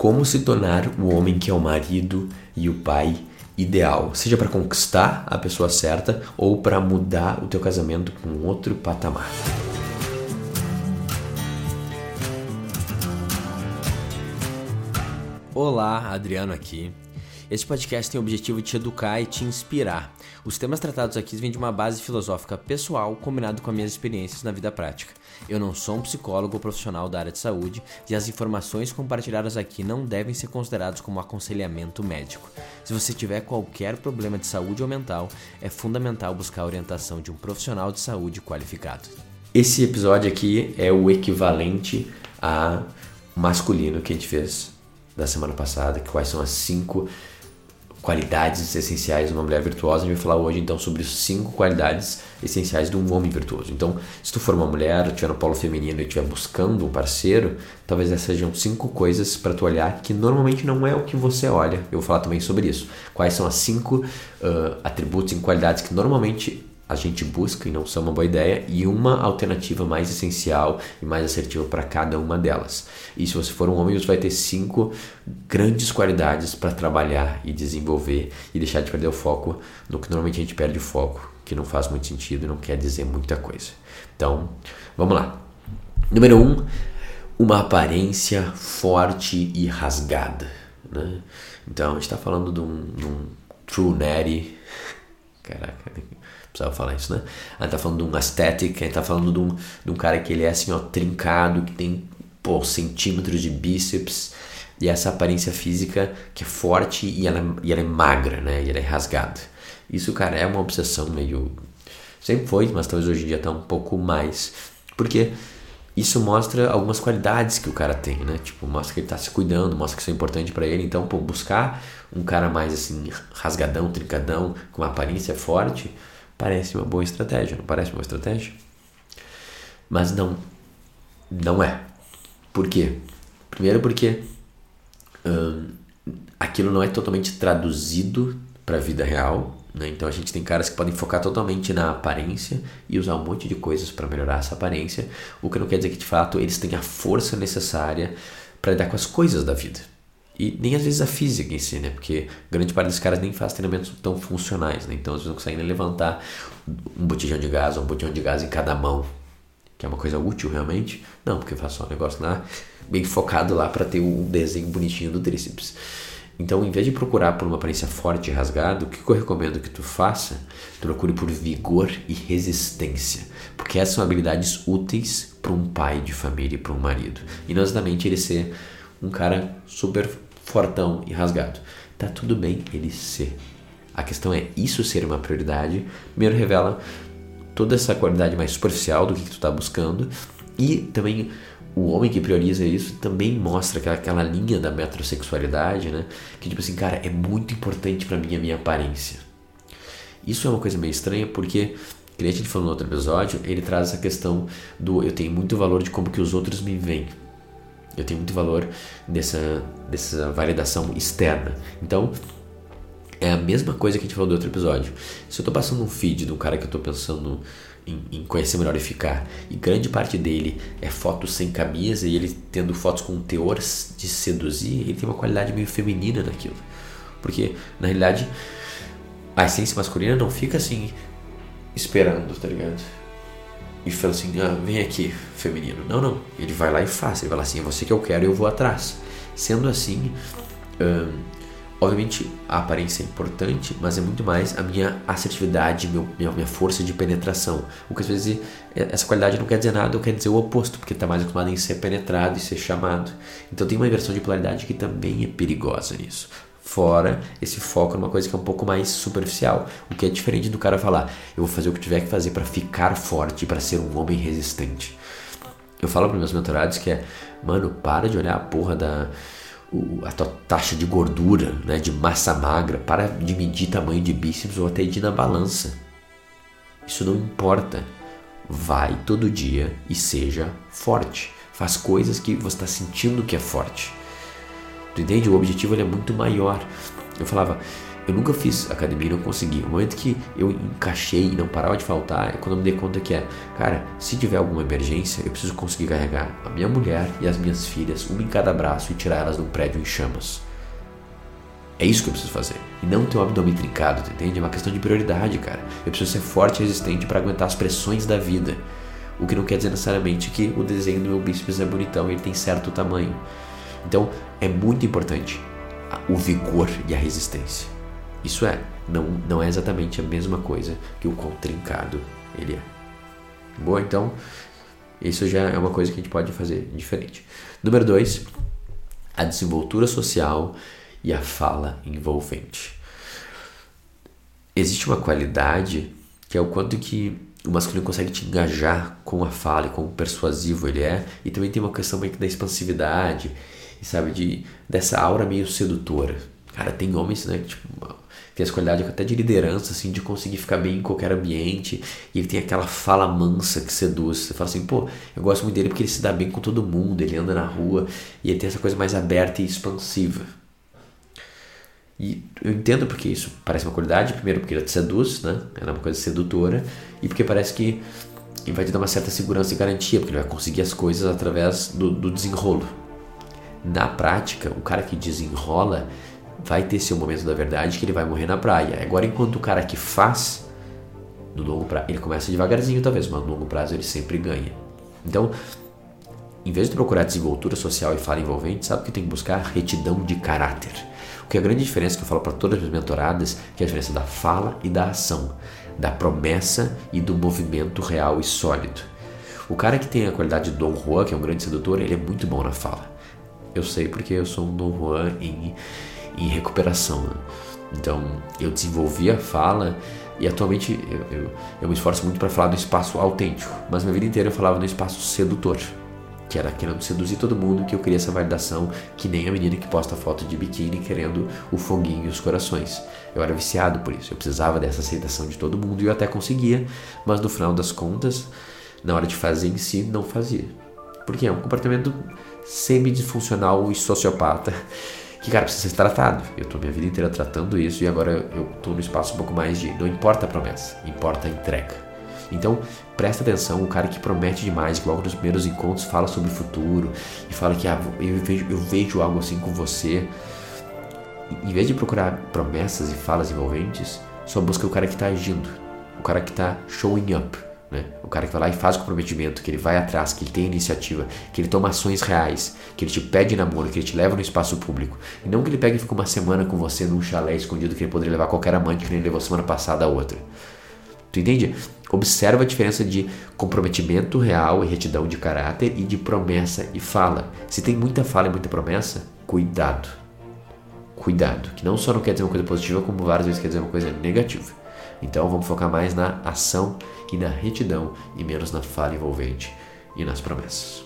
Como se tornar o homem que é o marido e o pai ideal, seja para conquistar a pessoa certa ou para mudar o teu casamento para um outro patamar. Olá, Adriano aqui. Este podcast tem o objetivo de te educar e te inspirar. Os temas tratados aqui vêm de uma base filosófica pessoal combinado com as minhas experiências na vida prática. Eu não sou um psicólogo ou profissional da área de saúde e as informações compartilhadas aqui não devem ser consideradas como aconselhamento médico. Se você tiver qualquer problema de saúde ou mental, é fundamental buscar a orientação de um profissional de saúde qualificado. Esse episódio aqui é o equivalente a masculino que a gente fez da semana passada, quais são as cinco qualidades essenciais de uma mulher virtuosa. A gente vai falar hoje então sobre cinco qualidades essenciais de um homem virtuoso. Então, se tu for uma mulher, estiver no polo feminino e estiver buscando um parceiro, talvez essas sejam cinco coisas para tu olhar que normalmente não é o que você olha. Eu vou falar também sobre isso. Quais são as cinco uh, atributos e qualidades que normalmente a gente busca e não são uma boa ideia, e uma alternativa mais essencial e mais assertiva para cada uma delas. E se você for um homem, você vai ter cinco grandes qualidades para trabalhar e desenvolver e deixar de perder o foco no que normalmente a gente perde o foco, que não faz muito sentido e não quer dizer muita coisa. Então, vamos lá. Número um, uma aparência forte e rasgada. Né? Então, a gente está falando de um, de um true natty. Caraca, precisava falar isso, né? A gente tá falando de um aesthetic, a gente tá falando de um, de um cara que ele é assim, ó, trincado, que tem, pô, centímetros de bíceps, e essa aparência física que é forte e ela, e ela é magra, né? E ela é rasgada. Isso, cara, é uma obsessão meio. Sempre foi, mas talvez hoje em dia tá um pouco mais. Porque isso mostra algumas qualidades que o cara tem, né? Tipo, mostra que ele tá se cuidando, mostra que isso é importante para ele. Então, pô, buscar um cara mais assim, rasgadão, trincadão, com uma aparência forte, Parece uma boa estratégia, não parece uma boa estratégia? Mas não, não é. Por quê? Primeiro porque hum, aquilo não é totalmente traduzido para a vida real. Né? Então a gente tem caras que podem focar totalmente na aparência e usar um monte de coisas para melhorar essa aparência, o que não quer dizer que de fato eles têm a força necessária para lidar com as coisas da vida. E nem às vezes a física em si, né? Porque grande parte dos caras nem faz treinamentos tão funcionais, né? Então eles não conseguem levantar um botijão de gás ou um botijão de gás em cada mão, que é uma coisa útil realmente. Não, porque faz só um negócio lá, bem focado lá para ter um desenho bonitinho do tríceps. Então, em vez de procurar por uma aparência forte e rasgada, o que eu recomendo que tu faça? Procure por vigor e resistência, porque essas são habilidades úteis para um pai de família e para um marido. E não exatamente ele ser um cara super fortão e rasgado. Tá tudo bem ele ser. A questão é isso ser uma prioridade. Primeiro revela toda essa qualidade mais superficial do que, que tu está buscando e também o homem que prioriza isso também mostra aquela, aquela linha da metrosexualidade, né? Que tipo assim, cara, é muito importante para mim a minha aparência. Isso é uma coisa meio estranha porque, que a gente falou no outro episódio, ele traz essa questão do eu tenho muito valor de como que os outros me veem. Eu tenho muito valor dessa, dessa validação externa. Então, é a mesma coisa que a gente falou do outro episódio. Se eu estou passando um feed de um cara que eu estou pensando em, em, conhecer melhor e ficar, e grande parte dele é fotos sem camisa e ele tendo fotos com um teor de seduzir, ele tem uma qualidade meio feminina naquilo. Porque, na realidade, a essência masculina não fica assim esperando, tá ligado? e fala assim: ah, vem aqui, feminino. Não, não. Ele vai lá e faz. Ele vai lá assim: é você que eu quero eu vou atrás. Sendo assim, obviamente a aparência é importante, mas é muito mais a minha assertividade, meu, minha, minha força de penetração. O que às vezes é, essa qualidade não quer dizer nada, ou quer dizer o oposto, porque está mais acostumado em ser penetrado e ser chamado. Então tem uma inversão de polaridade que também é perigosa nisso fora esse foco numa coisa que é um pouco mais superficial. O que é diferente do cara falar, eu vou fazer o que tiver que fazer para ficar forte, para ser um homem resistente. Eu falo para meus mentorados que é, mano, para de olhar a porra da a tua taxa de gordura, né, de massa magra, para de medir tamanho de bíceps ou até de ir na balança. Isso não importa. Vai todo dia e seja forte. Faz coisas que você está sentindo que é forte. Tu entende? O objetivo é muito maior. Eu falava, Eu nunca fiz academia e não consegui. O momento que eu encaixei e não parava de faltar é quando eu me dei conta que é, cara, se tiver alguma emergência, eu preciso conseguir carregar a minha mulher e as minhas filhas, uma em cada braço e tirar elas de um prédio em chamas. É isso que eu preciso fazer. E não ter um abdômen trincado, entende? É uma questão de prioridade, cara. Eu preciso ser forte e resistente para aguentar as pressões da vida. O que não quer dizer necessariamente que o desenho do meu bíceps é bonitão e ele tem certo tamanho. Então, é muito importante o vigor e a resistência. Isso é, não, não é exatamente a mesma coisa que o contrincado ele é. Boa, então, isso já é uma coisa que a gente pode fazer diferente. Número dois, a desenvoltura social e a fala envolvente. Existe uma qualidade que é o quanto que o masculino consegue te engajar com a fala e com o persuasivo ele é, e também tem uma questão meio que da expansividade, sabe, de dessa aura meio sedutora. Cara, tem homens, né, tipo, tem essa qualidade até de liderança, assim, de conseguir ficar bem em qualquer ambiente. E ele tem aquela fala mansa que seduz. Você fala assim, pô, eu gosto muito dele porque ele se dá bem com todo mundo, ele anda na rua e ele tem essa coisa mais aberta e expansiva. E eu entendo porque isso parece uma qualidade, primeiro porque ele te seduz, né? Ela é uma coisa sedutora, e porque parece que ele vai te dar uma certa segurança e garantia, porque ele vai conseguir as coisas através do, do desenrolo. Na prática, o cara que desenrola vai ter seu momento da verdade que ele vai morrer na praia. Agora, enquanto o cara que faz, no longo prazo, ele começa devagarzinho talvez, mas no longo prazo ele sempre ganha. Então, em vez de procurar desenvoltura social e fala envolvente, sabe que tem que buscar? Retidão de caráter. O que é a grande diferença que eu falo para todas as mentoradas, que é a diferença da fala e da ação, da promessa e do movimento real e sólido. O cara que tem a qualidade de Dom Juan, que é um grande sedutor, ele é muito bom na fala. Eu sei porque eu sou um Dom Juan em em recuperação. Né? Então, eu desenvolvi a fala e atualmente eu, eu, eu me esforço muito para falar do espaço autêntico, mas minha vida inteira eu falava no espaço sedutor, que era querendo seduzir todo mundo, que eu queria essa validação, que nem a menina que posta foto de biquíni querendo o foguinho e os corações. Eu era viciado por isso, eu precisava dessa aceitação de todo mundo e eu até conseguia, mas no final das contas, na hora de fazer em si, não fazia. Porque é um comportamento semi-disfuncional e sociopata que, cara, precisa ser tratado. Eu tô minha vida inteira tratando isso e agora eu tô no espaço um pouco mais de não importa a promessa, importa a entrega. Então, presta atenção, o cara que promete demais, que logo nos primeiros encontros fala sobre o futuro e fala que ah, eu, vejo, eu vejo algo assim com você. Em vez de procurar promessas e falas envolventes, só busca o cara que está agindo, o cara que está showing up né? O cara que vai lá e faz o comprometimento, que ele vai atrás, que ele tem iniciativa, que ele toma ações reais, que ele te pede namoro, que ele te leva no espaço público. E não que ele pegue e fique uma semana com você num chalé escondido que ele poderia levar qualquer amante que nem levou semana passada a outra. Tu entende? Observa a diferença de comprometimento real e retidão de caráter e de promessa e fala. Se tem muita fala e muita promessa, cuidado. Cuidado, que não só não quer dizer uma coisa positiva, como várias vezes quer dizer uma coisa negativa. Então vamos focar mais na ação e na retidão e menos na fala envolvente e nas promessas.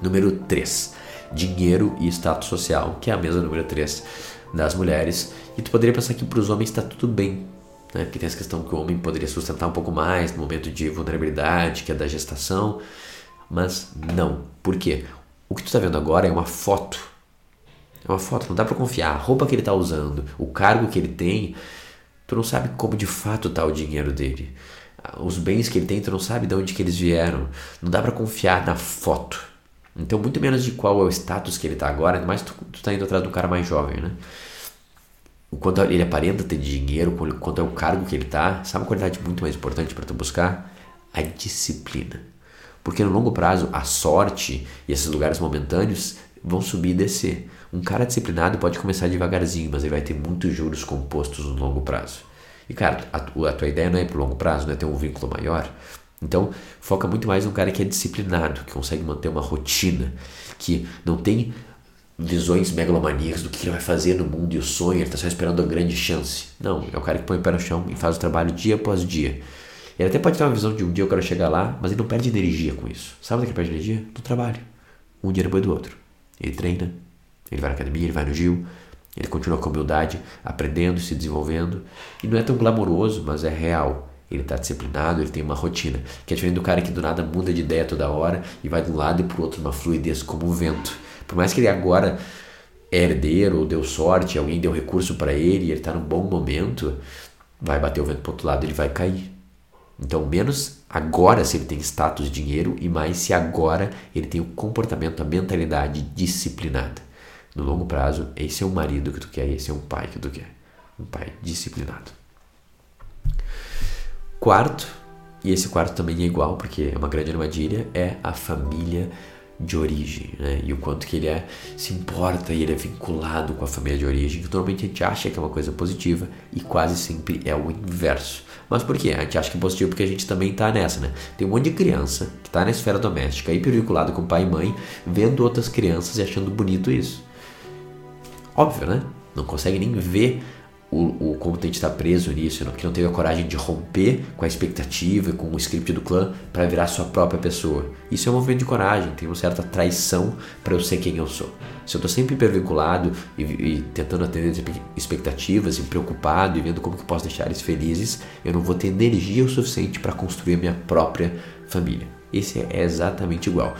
Número 3. Dinheiro e status social, que é a mesa número 3 das mulheres. E tu poderia pensar que para os homens está tudo bem, né? porque tem essa questão que o homem poderia sustentar um pouco mais no momento de vulnerabilidade, que é da gestação, mas não. Por quê? O que tu está vendo agora é uma foto. É uma foto, não dá para confiar. A roupa que ele está usando, o cargo que ele tem, tu não sabe como de fato está o dinheiro dele os bens que ele tem, tu não sabe de onde que eles vieram. Não dá para confiar na foto. Então, muito menos de qual é o status que ele tá agora, mas tu, tu tá indo atrás um cara mais jovem, né? O quanto ele aparenta ter dinheiro, o quanto é o cargo que ele tá, sabe uma qualidade muito mais importante para tu buscar? A disciplina. Porque no longo prazo, a sorte e esses lugares momentâneos vão subir e descer. Um cara disciplinado pode começar devagarzinho, mas ele vai ter muitos juros compostos no longo prazo. E, cara, a, a tua ideia não é pro longo prazo, não é ter um vínculo maior. Então, foca muito mais num cara que é disciplinado, que consegue manter uma rotina, que não tem visões megalomaníacas do que ele vai fazer no mundo e o sonho, ele está só esperando a grande chance. Não, é o cara que põe o pé no chão e faz o trabalho dia após dia. Ele até pode ter uma visão de um dia eu quero chegar lá, mas ele não perde energia com isso. Sabe onde é que perde energia? No trabalho. Um dia depois do outro. Ele treina, ele vai na academia, ele vai no gil, ele continua com humildade, aprendendo, se desenvolvendo. E não é tão glamouroso, mas é real. Ele está disciplinado, ele tem uma rotina. Que é diferente do cara que do nada muda de ideia toda hora e vai de um lado e para o outro uma fluidez como o vento. Por mais que ele agora é herdeiro ou deu sorte, alguém deu recurso para ele e ele está num bom momento, vai bater o vento para outro lado, ele vai cair. Então, menos agora se ele tem status, dinheiro, e mais se agora ele tem o comportamento, a mentalidade disciplinada. No longo prazo, esse é um marido que tu quer, esse é um pai que tu quer. Um pai disciplinado. Quarto, e esse quarto também é igual, porque é uma grande armadilha, é a família de origem, né? E o quanto que ele é, se importa e ele é vinculado com a família de origem, que normalmente a gente acha que é uma coisa positiva e quase sempre é o inverso. Mas por quê? A gente acha que é positivo porque a gente também está nessa, né? Tem um monte de criança que está na esfera doméstica, hipervinculado com pai e mãe, vendo outras crianças e achando bonito isso. Óbvio, né? Não consegue nem ver o, o de estar preso nisso, que não teve a coragem de romper com a expectativa, com o script do clã para virar sua própria pessoa. Isso é um movimento de coragem, tem uma certa traição para eu ser quem eu sou. Se eu estou sempre hipervinculado e, e tentando atender expectativas, e preocupado e vendo como que posso deixar eles felizes, eu não vou ter energia o suficiente para construir minha própria família. Esse é exatamente igual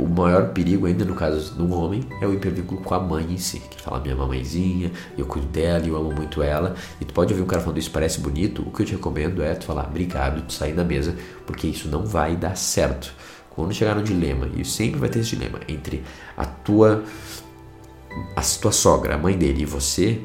o maior perigo ainda no caso do homem é o hipervínculo com a mãe em si, que fala minha mamãezinha, eu cuido dela, eu amo muito ela, e tu pode ouvir um cara falando isso parece bonito, o que eu te recomendo é tu falar obrigado, tu sair da mesa, porque isso não vai dar certo. Quando chegar no dilema, e sempre vai ter esse dilema entre a tua a tua sogra, a mãe dele e você,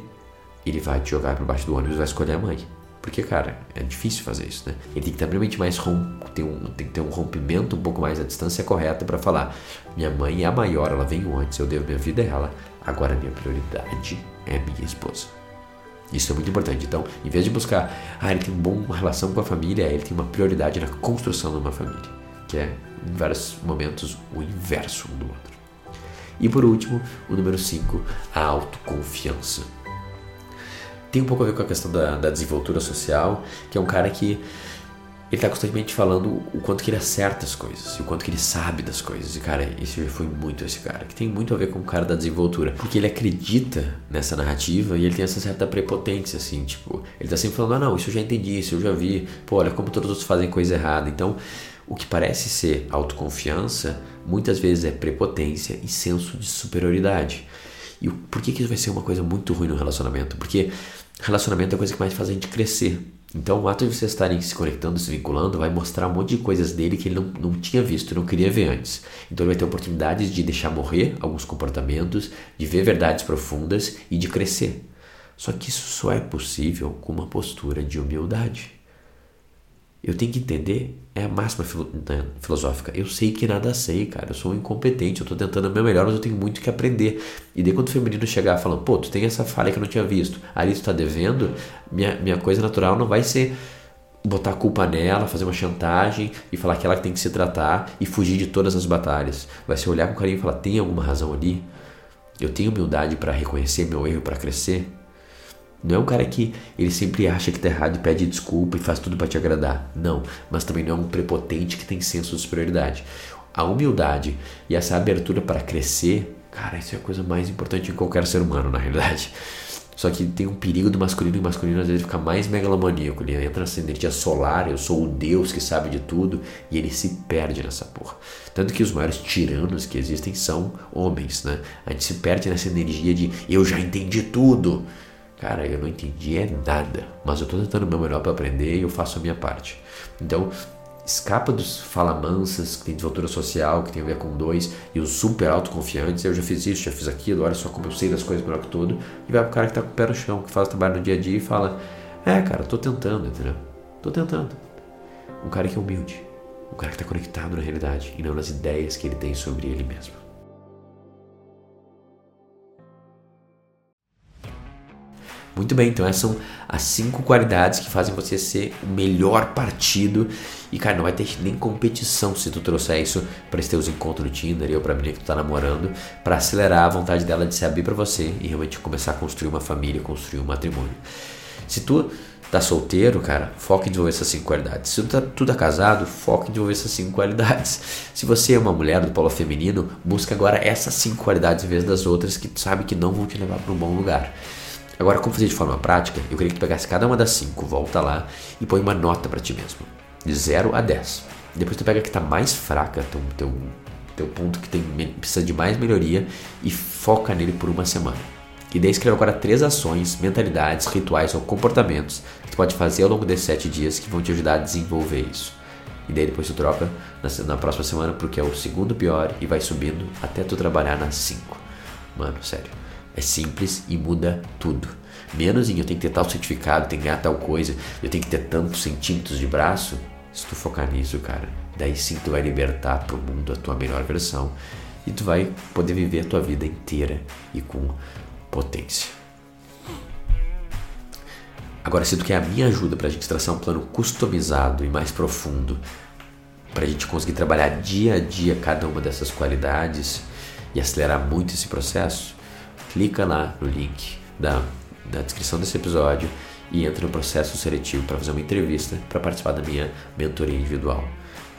ele vai te jogar para baixo do ônibus e vai escolher a mãe. Porque, cara, é difícil fazer isso, né? Ele tem que estar realmente mais rom tem, um, tem que ter um rompimento um pouco mais a distância correta para falar: minha mãe é a maior, ela veio antes, eu devo minha vida a ela, agora minha prioridade é minha esposa. Isso é muito importante. Então, em vez de buscar, ah, ele tem uma boa relação com a família, ele tem uma prioridade na construção de uma família, que é, em vários momentos, o inverso um do outro. E por último, o número 5, a autoconfiança tem um pouco a ver com a questão da, da desenvoltura social, que é um cara que ele tá constantemente falando o quanto que ele acerta as coisas, o quanto que ele sabe das coisas. E cara, esse foi muito esse cara, que tem muito a ver com o cara da desenvoltura, porque ele acredita nessa narrativa e ele tem essa certa prepotência assim, tipo, ele tá sempre falando: "Ah, não, isso eu já entendi, isso eu já vi. Pô, olha como todos os outros fazem coisa errada". Então, o que parece ser autoconfiança, muitas vezes é prepotência e senso de superioridade. E por que, que isso vai ser uma coisa muito ruim no relacionamento? Porque relacionamento é a coisa que mais faz a gente crescer. Então, o ato de vocês estarem se conectando, se vinculando, vai mostrar um monte de coisas dele que ele não, não tinha visto, não queria ver antes. Então, ele vai ter oportunidades de deixar morrer alguns comportamentos, de ver verdades profundas e de crescer. Só que isso só é possível com uma postura de humildade. Eu tenho que entender, é a máxima né, filosófica. Eu sei que nada sei, cara. Eu sou um incompetente, eu tô tentando o meu melhor, mas eu tenho muito que aprender. E daí quando o feminino chegar falando, pô, tu tem essa falha que eu não tinha visto, ali tu tá devendo, minha, minha coisa natural não vai ser botar a culpa nela, fazer uma chantagem e falar que ela tem que se tratar e fugir de todas as batalhas. Vai ser olhar com carinho e falar, tem alguma razão ali? Eu tenho humildade para reconhecer meu erro, para crescer? Não é um cara que ele sempre acha que tá errado e pede desculpa e faz tudo para te agradar. Não, mas também não é um prepotente que tem senso de superioridade. A humildade e essa abertura para crescer, cara, isso é a coisa mais importante em qualquer ser humano, na realidade. Só que tem um perigo do masculino e o masculino às vezes fica mais megalomaníaco. Ele entra nessa energia solar, eu sou o Deus que sabe de tudo, e ele se perde nessa porra. Tanto que os maiores tiranos que existem são homens, né? A gente se perde nessa energia de eu já entendi tudo. Cara, eu não entendi é nada, mas eu tô tentando o meu melhor para aprender e eu faço a minha parte. Então, escapa dos falamansas que tem desenvoltura social, que tem a ver com dois, e os super autoconfiantes, eu já fiz isso, já fiz aquilo, olha só como eu sei das coisas melhor que tudo, e vai pro cara que tá com o pé no chão, que faz o trabalho no dia a dia e fala, é cara, tô tentando, entendeu? Tô tentando. Um cara que é humilde, um cara que tá conectado na realidade e não nas ideias que ele tem sobre ele mesmo. Muito bem, então essas são as cinco qualidades que fazem você ser o melhor partido. E, cara, não vai ter nem competição se tu trouxer isso para esse teus encontros no Tinder ou pra menina que tu tá namorando, para acelerar a vontade dela de se abrir para você e realmente começar a construir uma família, construir um matrimônio. Se tu tá solteiro, cara, foca em desenvolver essas cinco qualidades. Se tu tá, tu tá casado, foca em desenvolver essas cinco qualidades. Se você é uma mulher do polo feminino, busca agora essas cinco qualidades em vez das outras que tu sabe que não vão te levar para um bom lugar. Agora, como fazer de forma prática, eu queria que tu pegasse cada uma das cinco, volta lá e põe uma nota para ti mesmo, de 0 a 10. Depois tu pega a que está mais fraca, teu, teu teu ponto que tem, precisa de mais melhoria e foca nele por uma semana. E daí escreve agora três ações, mentalidades, rituais ou comportamentos que tu pode fazer ao longo desses sete dias que vão te ajudar a desenvolver isso. E daí depois tu troca na, na próxima semana porque é o segundo pior e vai subindo até tu trabalhar nas cinco. Mano, sério. É simples e muda tudo. Menos em eu tenho que ter tal certificado, tenho que ganhar tal coisa, eu tenho que ter tantos centímetros de braço. Se tu focar nisso, cara, daí sim tu vai libertar pro mundo a tua melhor versão e tu vai poder viver a tua vida inteira e com potência. Agora, se tu quer a minha ajuda para a gente traçar um plano customizado e mais profundo, para a gente conseguir trabalhar dia a dia cada uma dessas qualidades e acelerar muito esse processo, clica lá no link da, da descrição desse episódio e entra no processo seletivo para fazer uma entrevista para participar da minha mentoria individual.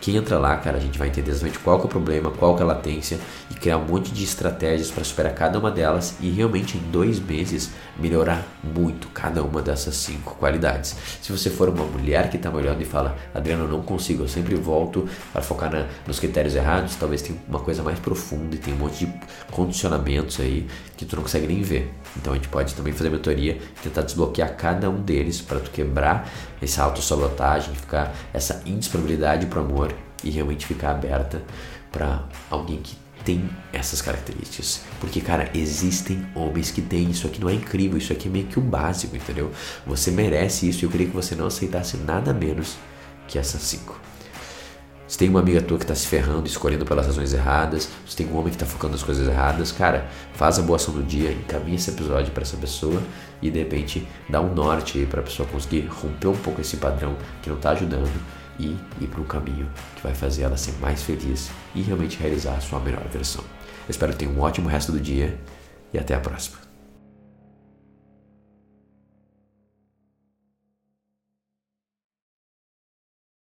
Quem entra lá, cara, a gente vai entender exatamente qual é o problema, qual é a latência e criar um monte de estratégias para superar cada uma delas e realmente em dois meses melhorar muito cada uma dessas cinco qualidades. Se você for uma mulher que está olhando e fala, Adriano, eu não consigo, eu sempre volto para focar na, nos critérios errados, talvez tenha uma coisa mais profunda e tem um monte de condicionamentos aí que tu não consegue nem ver. Então a gente pode também fazer mentoria, tentar desbloquear cada um deles para tu quebrar essa autossabotagem, ficar essa indisponibilidade para o amor e realmente ficar aberta para alguém que tem essas características. Porque, cara, existem homens que têm isso aqui, não é incrível, isso aqui é meio que o básico, entendeu? Você merece isso e eu queria que você não aceitasse nada menos que essas cinco. Se tem uma amiga tua que está se ferrando, escolhendo pelas razões erradas, se tem um homem que está focando nas coisas erradas, cara, faz a boa ação do dia, encaminha esse episódio para essa pessoa e de repente dá um norte aí para a pessoa conseguir romper um pouco esse padrão que não está ajudando e ir para um caminho que vai fazer ela ser mais feliz e realmente realizar a sua melhor versão. Eu espero que tenha um ótimo resto do dia e até a próxima.